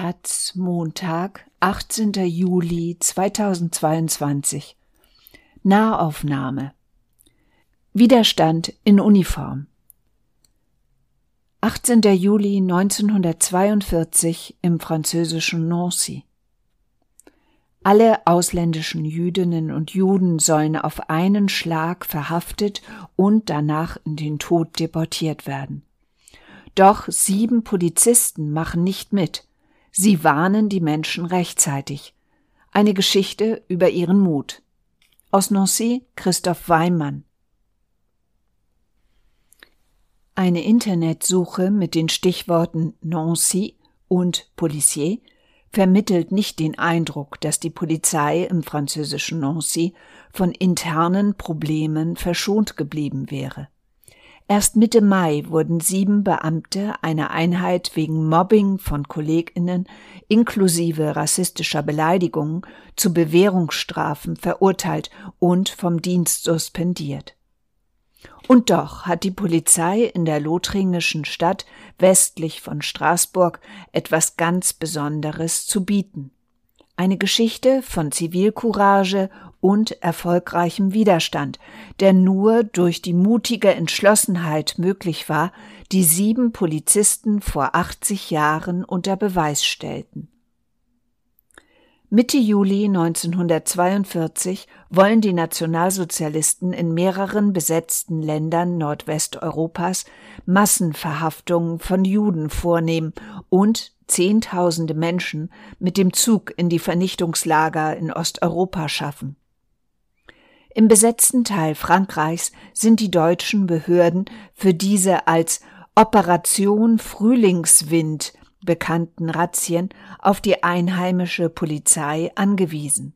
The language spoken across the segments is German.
Taz Montag, 18. Juli 2022 Nahaufnahme Widerstand in Uniform 18. Juli 1942 im französischen Nancy alle ausländischen Jüdinnen und Juden sollen auf einen Schlag verhaftet und danach in den Tod deportiert werden. Doch sieben Polizisten machen nicht mit. Sie warnen die Menschen rechtzeitig. Eine Geschichte über ihren Mut. Aus Nancy Christoph Weimann. Eine Internetsuche mit den Stichworten Nancy und Policier vermittelt nicht den Eindruck, dass die Polizei im französischen Nancy von internen Problemen verschont geblieben wäre. Erst Mitte Mai wurden sieben Beamte einer Einheit wegen Mobbing von Kolleginnen inklusive rassistischer Beleidigungen zu Bewährungsstrafen verurteilt und vom Dienst suspendiert. Und doch hat die Polizei in der lothringischen Stadt westlich von Straßburg etwas ganz Besonderes zu bieten. Eine Geschichte von Zivilcourage und erfolgreichem Widerstand, der nur durch die mutige Entschlossenheit möglich war, die sieben Polizisten vor 80 Jahren unter Beweis stellten. Mitte Juli 1942 wollen die Nationalsozialisten in mehreren besetzten Ländern Nordwesteuropas Massenverhaftungen von Juden vornehmen und Zehntausende Menschen mit dem Zug in die Vernichtungslager in Osteuropa schaffen. Im besetzten Teil Frankreichs sind die deutschen Behörden für diese als Operation Frühlingswind bekannten Razzien auf die einheimische Polizei angewiesen.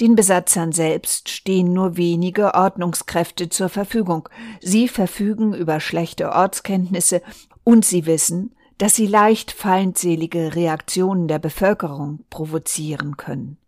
Den Besatzern selbst stehen nur wenige Ordnungskräfte zur Verfügung. Sie verfügen über schlechte Ortskenntnisse und sie wissen, dass sie leicht feindselige Reaktionen der Bevölkerung provozieren können.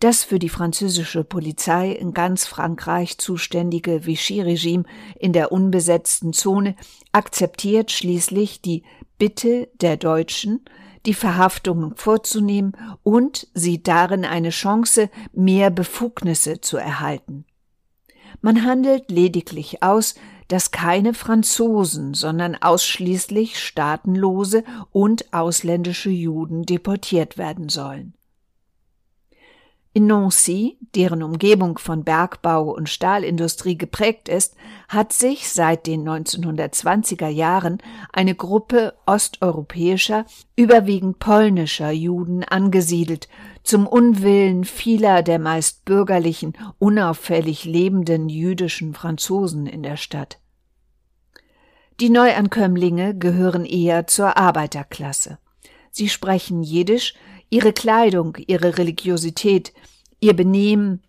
Das für die französische Polizei in ganz Frankreich zuständige Vichy-Regime in der unbesetzten Zone akzeptiert schließlich die Bitte der Deutschen, die Verhaftungen vorzunehmen und sieht darin eine Chance, mehr Befugnisse zu erhalten. Man handelt lediglich aus, dass keine Franzosen, sondern ausschließlich staatenlose und ausländische Juden deportiert werden sollen. In Nancy, deren Umgebung von Bergbau und Stahlindustrie geprägt ist, hat sich seit den 1920er Jahren eine Gruppe osteuropäischer, überwiegend polnischer Juden angesiedelt, zum Unwillen vieler der meist bürgerlichen, unauffällig lebenden jüdischen Franzosen in der Stadt. Die Neuankömmlinge gehören eher zur Arbeiterklasse. Sie sprechen Jiddisch, ihre Kleidung, ihre Religiosität, ihr Benehmen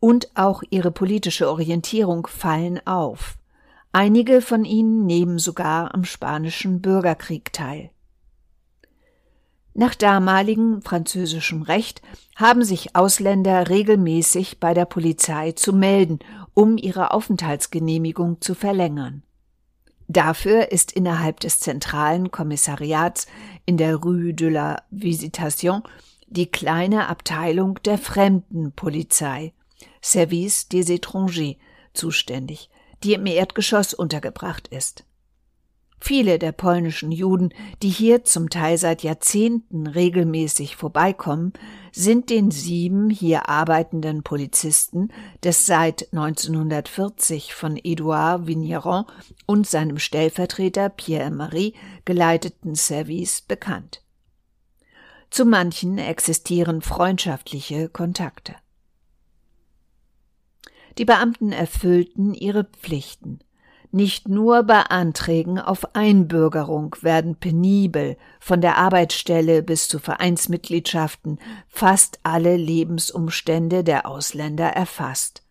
und auch ihre politische Orientierung fallen auf. Einige von ihnen nehmen sogar am spanischen Bürgerkrieg teil. Nach damaligem französischem Recht haben sich Ausländer regelmäßig bei der Polizei zu melden, um ihre Aufenthaltsgenehmigung zu verlängern. Dafür ist innerhalb des zentralen Kommissariats in der Rue de la Visitation die kleine Abteilung der Fremdenpolizei, Service des étrangers, zuständig, die im Erdgeschoss untergebracht ist. Viele der polnischen Juden, die hier zum Teil seit Jahrzehnten regelmäßig vorbeikommen, sind den sieben hier arbeitenden Polizisten des seit 1940 von Edouard Vigneron und seinem Stellvertreter Pierre-Marie geleiteten Service bekannt. Zu manchen existieren freundschaftliche Kontakte. Die Beamten erfüllten ihre Pflichten. Nicht nur bei Anträgen auf Einbürgerung werden penibel von der Arbeitsstelle bis zu Vereinsmitgliedschaften fast alle Lebensumstände der Ausländer erfasst.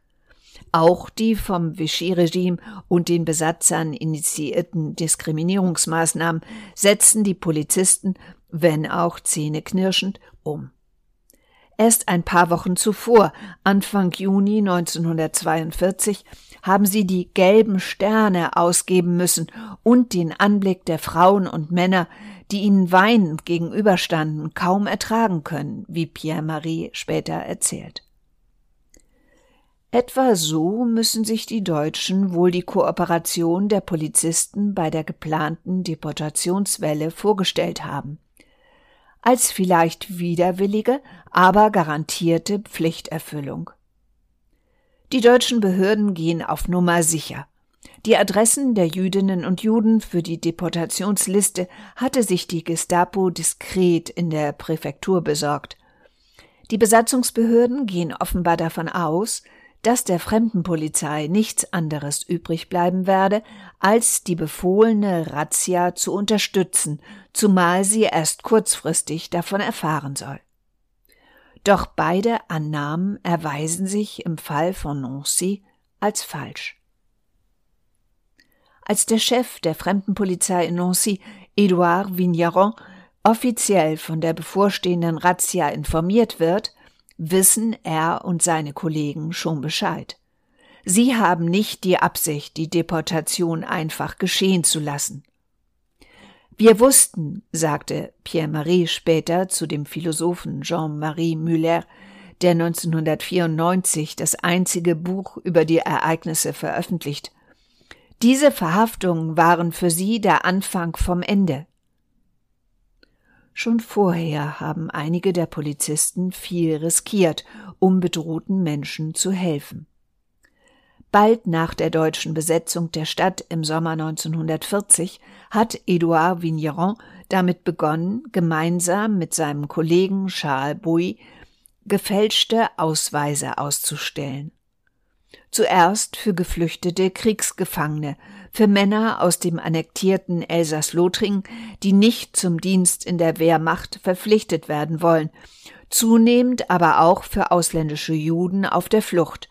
Auch die vom Vichy-Regime und den Besatzern initiierten Diskriminierungsmaßnahmen setzen die Polizisten wenn auch zähneknirschend, um. Erst ein paar Wochen zuvor, Anfang Juni 1942, haben sie die gelben Sterne ausgeben müssen und den Anblick der Frauen und Männer, die ihnen weinend gegenüberstanden, kaum ertragen können, wie Pierre-Marie später erzählt. Etwa so müssen sich die Deutschen wohl die Kooperation der Polizisten bei der geplanten Deportationswelle vorgestellt haben. Als vielleicht widerwillige, aber garantierte Pflichterfüllung. Die deutschen Behörden gehen auf Nummer sicher. Die Adressen der Jüdinnen und Juden für die Deportationsliste hatte sich die Gestapo diskret in der Präfektur besorgt. Die Besatzungsbehörden gehen offenbar davon aus, dass der Fremdenpolizei nichts anderes übrig bleiben werde, als die befohlene Razzia zu unterstützen, zumal sie erst kurzfristig davon erfahren soll. Doch beide Annahmen erweisen sich im Fall von Nancy als falsch. Als der Chef der Fremdenpolizei in Nancy, Edouard Vigneron, offiziell von der bevorstehenden Razzia informiert wird, wissen er und seine Kollegen schon Bescheid. Sie haben nicht die Absicht, die Deportation einfach geschehen zu lassen. Wir wussten, sagte Pierre-Marie später zu dem Philosophen Jean-Marie Müller, der 1994 das einzige Buch über die Ereignisse veröffentlicht. Diese Verhaftungen waren für sie der Anfang vom Ende. Schon vorher haben einige der Polizisten viel riskiert, um bedrohten Menschen zu helfen. Bald nach der deutschen Besetzung der Stadt im Sommer 1940 hat Edouard Vigneron damit begonnen, gemeinsam mit seinem Kollegen Charles Bouy gefälschte Ausweise auszustellen. Zuerst für geflüchtete Kriegsgefangene, für Männer aus dem annektierten Elsass-Lothringen, die nicht zum Dienst in der Wehrmacht verpflichtet werden wollen, zunehmend aber auch für ausländische Juden auf der Flucht,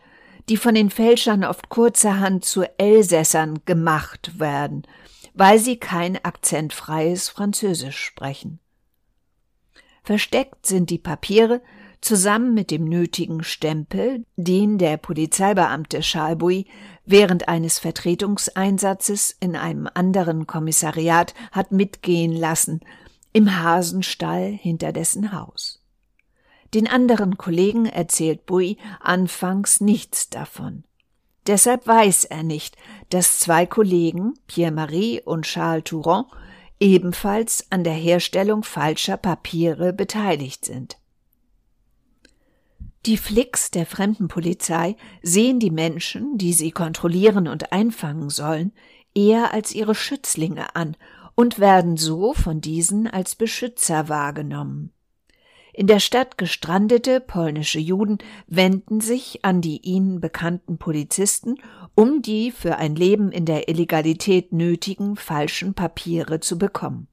die von den Fälschern oft kurzerhand zu Elsässern gemacht werden, weil sie kein akzentfreies Französisch sprechen. Versteckt sind die Papiere, zusammen mit dem nötigen Stempel, den der Polizeibeamte Schalbui während eines Vertretungseinsatzes in einem anderen Kommissariat hat mitgehen lassen, im Hasenstall hinter dessen Haus. Den anderen Kollegen erzählt Bui anfangs nichts davon. Deshalb weiß er nicht, dass zwei Kollegen, Pierre-Marie und Charles Touron, ebenfalls an der Herstellung falscher Papiere beteiligt sind. Die Flicks der Fremdenpolizei sehen die Menschen, die sie kontrollieren und einfangen sollen, eher als ihre Schützlinge an und werden so von diesen als Beschützer wahrgenommen. In der Stadt gestrandete polnische Juden wenden sich an die ihnen bekannten Polizisten, um die für ein Leben in der Illegalität nötigen falschen Papiere zu bekommen.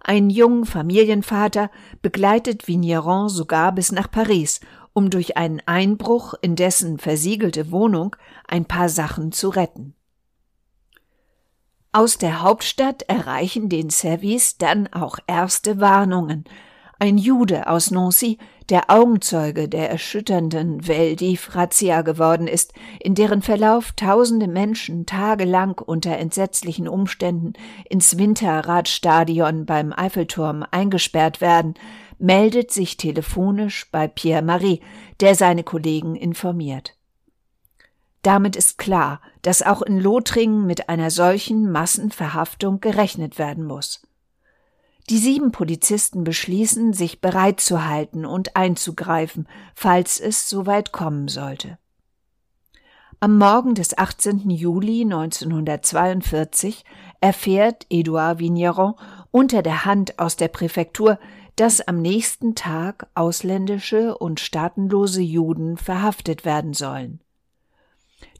Ein jungen Familienvater begleitet Vigneron sogar bis nach Paris um durch einen Einbruch in dessen versiegelte Wohnung ein paar Sachen zu retten. Aus der Hauptstadt erreichen den Servis dann auch erste Warnungen. Ein Jude aus Nancy, der Augenzeuge der erschütternden Veldiv-Razzia geworden ist, in deren Verlauf tausende Menschen tagelang unter entsetzlichen Umständen ins Winterradstadion beim Eiffelturm eingesperrt werden, meldet sich telefonisch bei Pierre Marie, der seine Kollegen informiert. Damit ist klar, dass auch in Lothringen mit einer solchen Massenverhaftung gerechnet werden muss. Die sieben Polizisten beschließen, sich bereit zu halten und einzugreifen, falls es soweit kommen sollte. Am Morgen des 18. Juli 1942 erfährt Edouard Vigneron unter der Hand aus der Präfektur, dass am nächsten Tag ausländische und staatenlose Juden verhaftet werden sollen.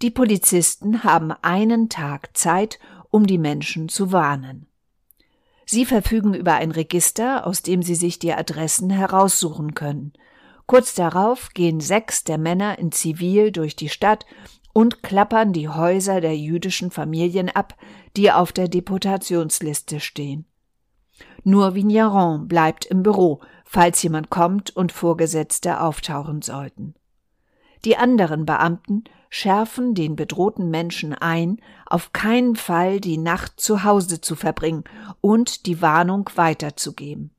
Die Polizisten haben einen Tag Zeit, um die Menschen zu warnen. Sie verfügen über ein Register, aus dem sie sich die Adressen heraussuchen können. Kurz darauf gehen sechs der Männer in Zivil durch die Stadt und klappern die Häuser der jüdischen Familien ab, die auf der Deportationsliste stehen. Nur Vigneron bleibt im Büro, falls jemand kommt und Vorgesetzte auftauchen sollten. Die anderen Beamten schärfen den bedrohten Menschen ein, auf keinen Fall die Nacht zu Hause zu verbringen und die Warnung weiterzugeben.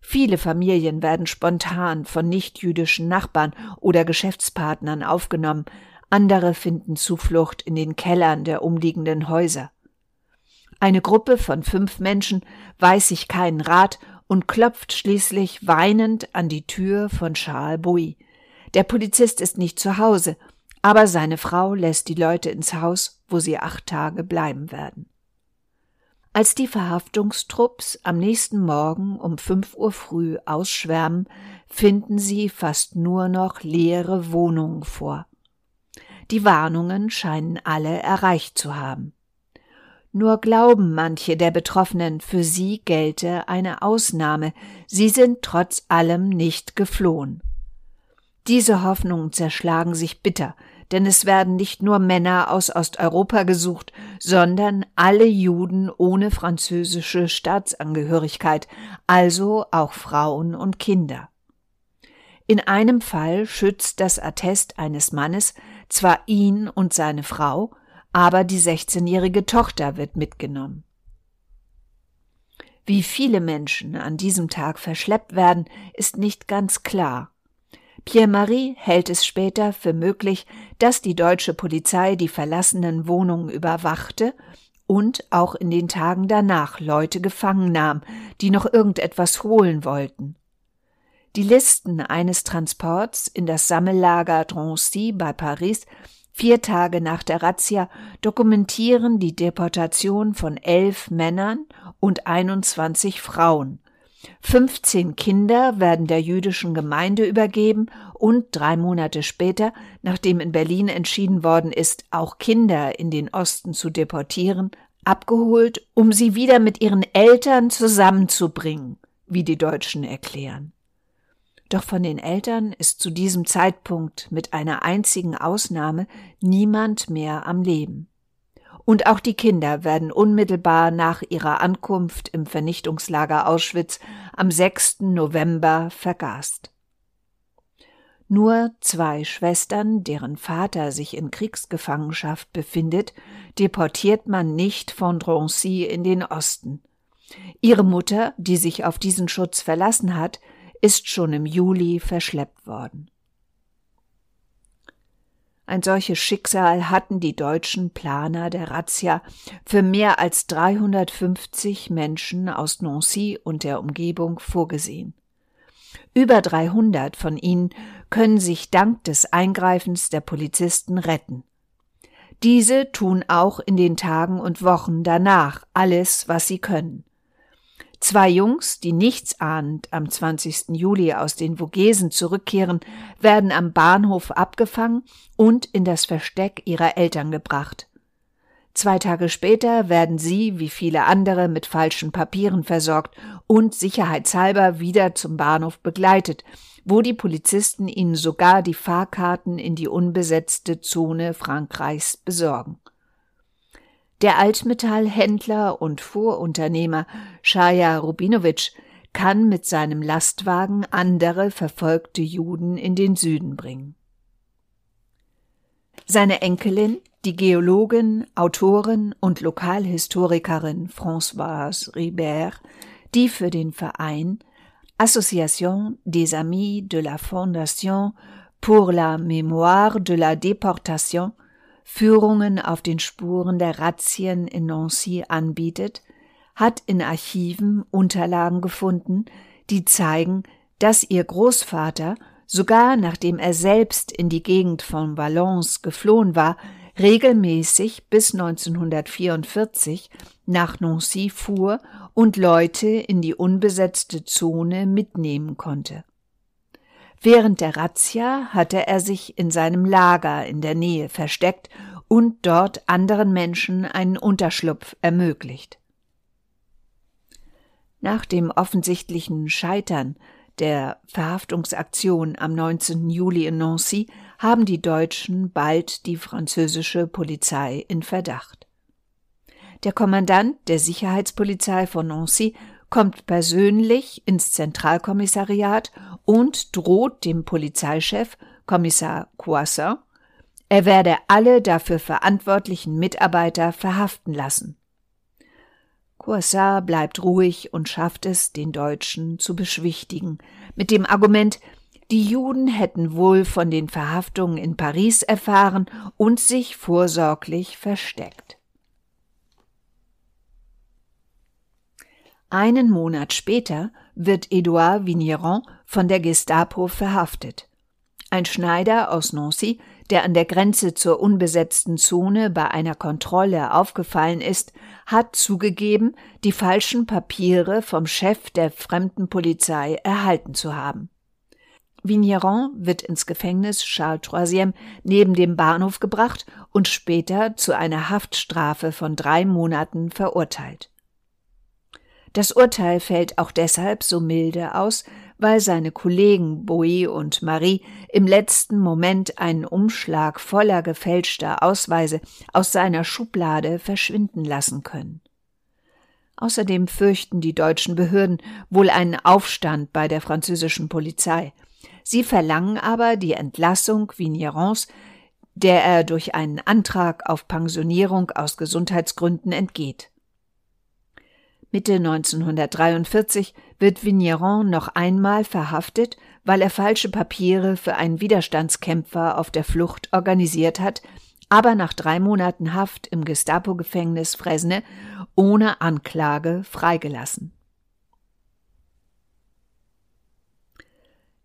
Viele Familien werden spontan von nichtjüdischen Nachbarn oder Geschäftspartnern aufgenommen, andere finden Zuflucht in den Kellern der umliegenden Häuser. Eine Gruppe von fünf Menschen weiß sich keinen Rat und klopft schließlich weinend an die Tür von Charles Bouy. Der Polizist ist nicht zu Hause, aber seine Frau lässt die Leute ins Haus, wo sie acht Tage bleiben werden. Als die Verhaftungstrupps am nächsten Morgen um fünf Uhr früh ausschwärmen, finden sie fast nur noch leere Wohnungen vor. Die Warnungen scheinen alle erreicht zu haben. Nur glauben manche der Betroffenen, für sie gelte eine Ausnahme, sie sind trotz allem nicht geflohen. Diese Hoffnungen zerschlagen sich bitter, denn es werden nicht nur Männer aus Osteuropa gesucht, sondern alle Juden ohne französische Staatsangehörigkeit, also auch Frauen und Kinder. In einem Fall schützt das Attest eines Mannes zwar ihn und seine Frau, aber die 16-jährige Tochter wird mitgenommen. Wie viele Menschen an diesem Tag verschleppt werden, ist nicht ganz klar. Pierre-Marie hält es später für möglich, dass die deutsche Polizei die verlassenen Wohnungen überwachte und auch in den Tagen danach Leute gefangen nahm, die noch irgendetwas holen wollten. Die Listen eines Transports in das Sammellager Drancy bei Paris vier Tage nach der Razzia dokumentieren die Deportation von elf Männern und 21 Frauen, 15 Kinder werden der jüdischen Gemeinde übergeben und drei Monate später, nachdem in Berlin entschieden worden ist, auch Kinder in den Osten zu deportieren, abgeholt, um sie wieder mit ihren Eltern zusammenzubringen, wie die Deutschen erklären. Doch von den Eltern ist zu diesem Zeitpunkt mit einer einzigen Ausnahme niemand mehr am Leben und auch die Kinder werden unmittelbar nach ihrer Ankunft im Vernichtungslager Auschwitz am 6. November vergast. Nur zwei Schwestern, deren Vater sich in Kriegsgefangenschaft befindet, deportiert man nicht von Drancy in den Osten. Ihre Mutter, die sich auf diesen Schutz verlassen hat, ist schon im Juli verschleppt worden. Ein solches Schicksal hatten die deutschen Planer der Razzia für mehr als 350 Menschen aus Nancy und der Umgebung vorgesehen. Über 300 von ihnen können sich dank des Eingreifens der Polizisten retten. Diese tun auch in den Tagen und Wochen danach alles, was sie können. Zwei Jungs, die nichtsahnend am 20. Juli aus den Vogesen zurückkehren, werden am Bahnhof abgefangen und in das Versteck ihrer Eltern gebracht. Zwei Tage später werden sie, wie viele andere, mit falschen Papieren versorgt und sicherheitshalber wieder zum Bahnhof begleitet, wo die Polizisten ihnen sogar die Fahrkarten in die unbesetzte Zone Frankreichs besorgen. Der Altmetallhändler und Fuhrunternehmer Schaja Rubinowitsch kann mit seinem Lastwagen andere verfolgte Juden in den Süden bringen. Seine Enkelin, die Geologin, Autorin und Lokalhistorikerin Françoise Ribert, die für den Verein Association des Amis de la Fondation pour la Mémoire de la Déportation Führungen auf den Spuren der Razzien in Nancy anbietet, hat in Archiven Unterlagen gefunden, die zeigen, dass ihr Großvater, sogar nachdem er selbst in die Gegend von Valence geflohen war, regelmäßig bis 1944 nach Nancy fuhr und Leute in die unbesetzte Zone mitnehmen konnte. Während der Razzia hatte er sich in seinem Lager in der Nähe versteckt und dort anderen Menschen einen Unterschlupf ermöglicht. Nach dem offensichtlichen Scheitern der Verhaftungsaktion am 19. Juli in Nancy haben die Deutschen bald die französische Polizei in Verdacht. Der Kommandant der Sicherheitspolizei von Nancy kommt persönlich ins Zentralkommissariat und droht dem Polizeichef, Kommissar Coissin, Er werde alle dafür verantwortlichen Mitarbeiter verhaften lassen. Corsar bleibt ruhig und schafft es, den Deutschen zu beschwichtigen, mit dem Argument, die Juden hätten wohl von den Verhaftungen in Paris erfahren und sich vorsorglich versteckt. Einen Monat später wird Edouard Vigneron von der Gestapo verhaftet. Ein Schneider aus Nancy, der an der Grenze zur unbesetzten Zone bei einer Kontrolle aufgefallen ist, hat zugegeben, die falschen Papiere vom Chef der Fremdenpolizei erhalten zu haben. Vigneron wird ins Gefängnis Charles III neben dem Bahnhof gebracht und später zu einer Haftstrafe von drei Monaten verurteilt. Das Urteil fällt auch deshalb so milde aus, weil seine Kollegen Bowie und Marie im letzten Moment einen Umschlag voller gefälschter Ausweise aus seiner Schublade verschwinden lassen können. Außerdem fürchten die deutschen Behörden wohl einen Aufstand bei der französischen Polizei. Sie verlangen aber die Entlassung Vignerons, der er durch einen Antrag auf Pensionierung aus Gesundheitsgründen entgeht. Mitte 1943 wird Vigneron noch einmal verhaftet, weil er falsche Papiere für einen Widerstandskämpfer auf der Flucht organisiert hat, aber nach drei Monaten Haft im Gestapo-Gefängnis Fresne ohne Anklage freigelassen.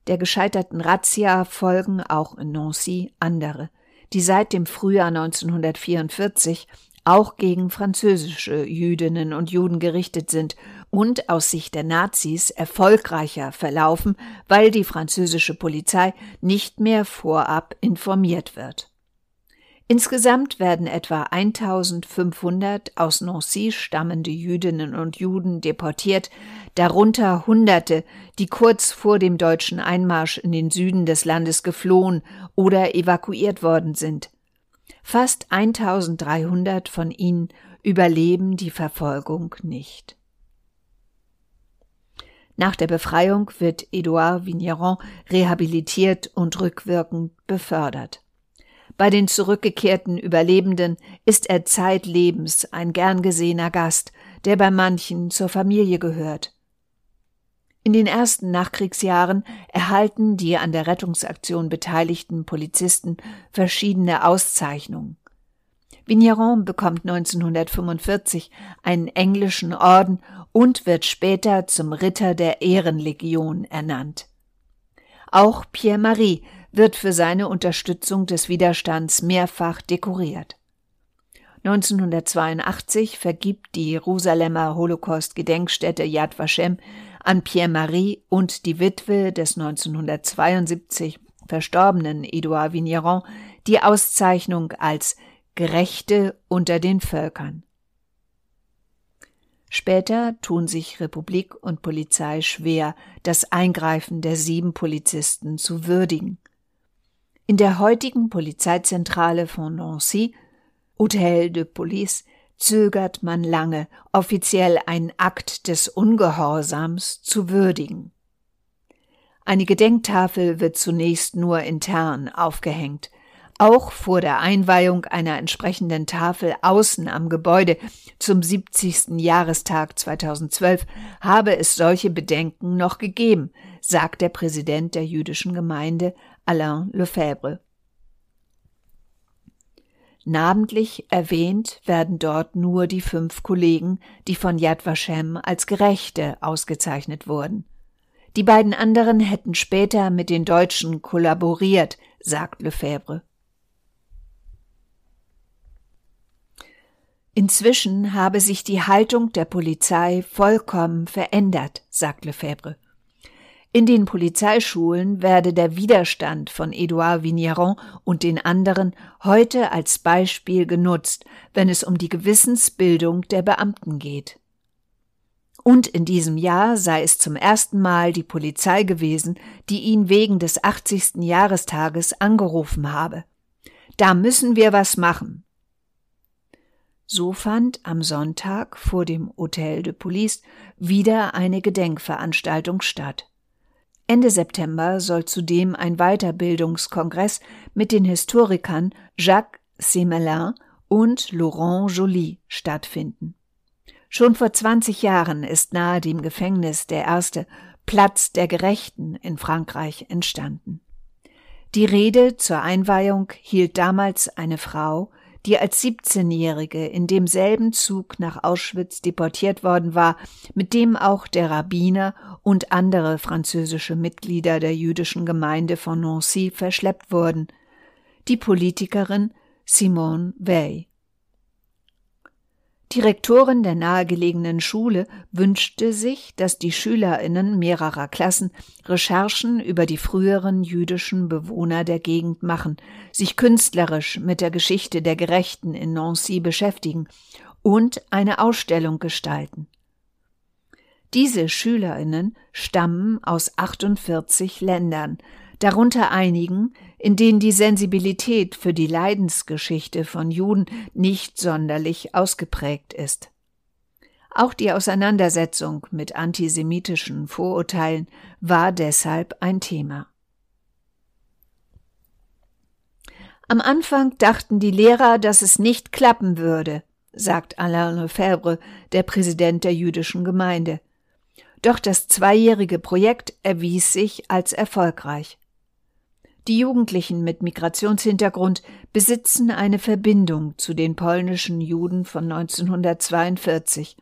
Der gescheiterten Razzia folgen auch in Nancy andere, die seit dem Frühjahr 1944 auch gegen französische Jüdinnen und Juden gerichtet sind und aus Sicht der Nazis erfolgreicher verlaufen, weil die französische Polizei nicht mehr vorab informiert wird. Insgesamt werden etwa 1500 aus Nancy stammende Jüdinnen und Juden deportiert, darunter Hunderte, die kurz vor dem deutschen Einmarsch in den Süden des Landes geflohen oder evakuiert worden sind. Fast 1300 von ihnen überleben die Verfolgung nicht. Nach der Befreiung wird Edouard Vigneron rehabilitiert und rückwirkend befördert. Bei den zurückgekehrten Überlebenden ist er zeitlebens ein gern gesehener Gast, der bei manchen zur Familie gehört. In den ersten Nachkriegsjahren erhalten die an der Rettungsaktion beteiligten Polizisten verschiedene Auszeichnungen. Vigneron bekommt 1945 einen englischen Orden und wird später zum Ritter der Ehrenlegion ernannt. Auch Pierre Marie wird für seine Unterstützung des Widerstands mehrfach dekoriert. 1982 vergibt die Jerusalemer Holocaust-Gedenkstätte Yad Vashem an Pierre-Marie und die Witwe des 1972 verstorbenen Edouard Vigneron die Auszeichnung als Gerechte unter den Völkern. Später tun sich Republik und Polizei schwer, das Eingreifen der sieben Polizisten zu würdigen. In der heutigen Polizeizentrale von Nancy, Hotel de Police, zögert man lange, offiziell einen Akt des Ungehorsams zu würdigen. Eine Gedenktafel wird zunächst nur intern aufgehängt. Auch vor der Einweihung einer entsprechenden Tafel außen am Gebäude zum 70. Jahrestag 2012 habe es solche Bedenken noch gegeben, sagt der Präsident der jüdischen Gemeinde Alain Lefebvre. Namentlich erwähnt werden dort nur die fünf Kollegen, die von Yad Vashem als Gerechte ausgezeichnet wurden. Die beiden anderen hätten später mit den Deutschen kollaboriert, sagt Lefebvre. Inzwischen habe sich die Haltung der Polizei vollkommen verändert, sagt Lefebvre. In den Polizeischulen werde der Widerstand von Edouard Vigneron und den anderen heute als Beispiel genutzt, wenn es um die Gewissensbildung der Beamten geht. Und in diesem Jahr sei es zum ersten Mal die Polizei gewesen, die ihn wegen des 80. Jahrestages angerufen habe. Da müssen wir was machen. So fand am Sonntag vor dem Hotel de Police wieder eine Gedenkveranstaltung statt. Ende September soll zudem ein Weiterbildungskongress mit den Historikern Jacques Semelin und Laurent Joly stattfinden. Schon vor 20 Jahren ist nahe dem Gefängnis der erste Platz der Gerechten in Frankreich entstanden. Die Rede zur Einweihung hielt damals eine Frau, die als 17-Jährige in demselben Zug nach Auschwitz deportiert worden war, mit dem auch der Rabbiner und andere französische Mitglieder der jüdischen Gemeinde von Nancy verschleppt wurden, die Politikerin Simone Weil. Die Rektorin der nahegelegenen Schule wünschte sich, dass die Schülerinnen mehrerer Klassen Recherchen über die früheren jüdischen Bewohner der Gegend machen, sich künstlerisch mit der Geschichte der Gerechten in Nancy beschäftigen und eine Ausstellung gestalten. Diese Schülerinnen stammen aus 48 Ländern, darunter einigen, in denen die Sensibilität für die Leidensgeschichte von Juden nicht sonderlich ausgeprägt ist. Auch die Auseinandersetzung mit antisemitischen Vorurteilen war deshalb ein Thema. Am Anfang dachten die Lehrer, dass es nicht klappen würde, sagt Alain Lefebvre, der Präsident der jüdischen Gemeinde. Doch das zweijährige Projekt erwies sich als erfolgreich. Die Jugendlichen mit Migrationshintergrund besitzen eine Verbindung zu den polnischen Juden von 1942.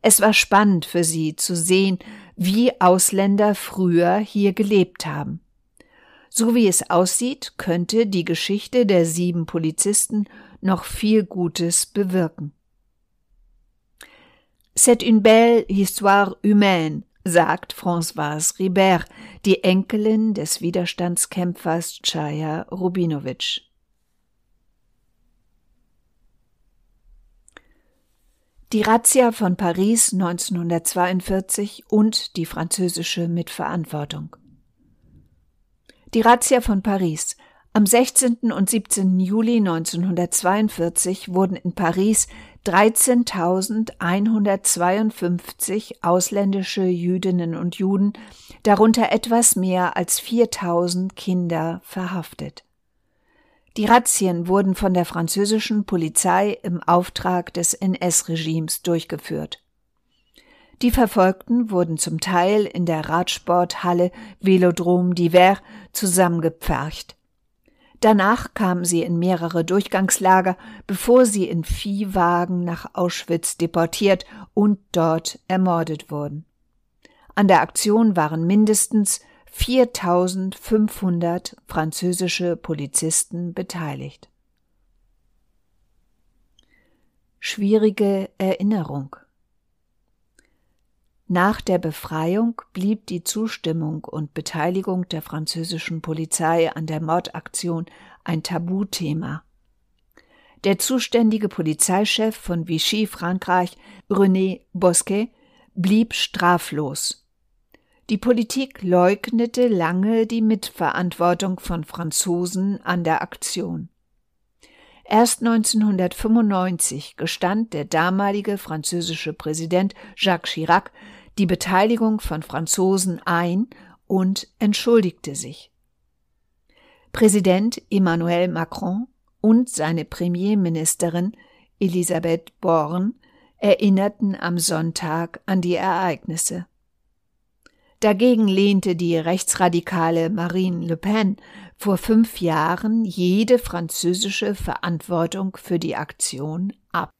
Es war spannend für sie zu sehen, wie Ausländer früher hier gelebt haben. So wie es aussieht, könnte die Geschichte der sieben Polizisten noch viel Gutes bewirken. C'est une belle histoire humaine, sagt Françoise Ribert, die Enkelin des Widerstandskämpfers Chaya Rubinowitsch. Die Razzia von Paris 1942 und die französische Mitverantwortung. Die Razzia von Paris am 16. und 17. Juli 1942 wurden in Paris 13.152 ausländische Jüdinnen und Juden, darunter etwas mehr als 4.000 Kinder, verhaftet. Die Razzien wurden von der französischen Polizei im Auftrag des NS-Regimes durchgeführt. Die Verfolgten wurden zum Teil in der Radsporthalle Velodrom d'Hiver zusammengepfercht. Danach kamen sie in mehrere Durchgangslager, bevor sie in Viehwagen nach Auschwitz deportiert und dort ermordet wurden. An der Aktion waren mindestens 4500 französische Polizisten beteiligt. Schwierige Erinnerung nach der Befreiung blieb die Zustimmung und Beteiligung der französischen Polizei an der Mordaktion ein Tabuthema. Der zuständige Polizeichef von Vichy Frankreich, René Bosquet, blieb straflos. Die Politik leugnete lange die Mitverantwortung von Franzosen an der Aktion. Erst 1995 gestand der damalige französische Präsident Jacques Chirac die Beteiligung von Franzosen ein und entschuldigte sich. Präsident Emmanuel Macron und seine Premierministerin Elisabeth Born erinnerten am Sonntag an die Ereignisse. Dagegen lehnte die rechtsradikale Marine Le Pen vor fünf Jahren jede französische Verantwortung für die Aktion ab.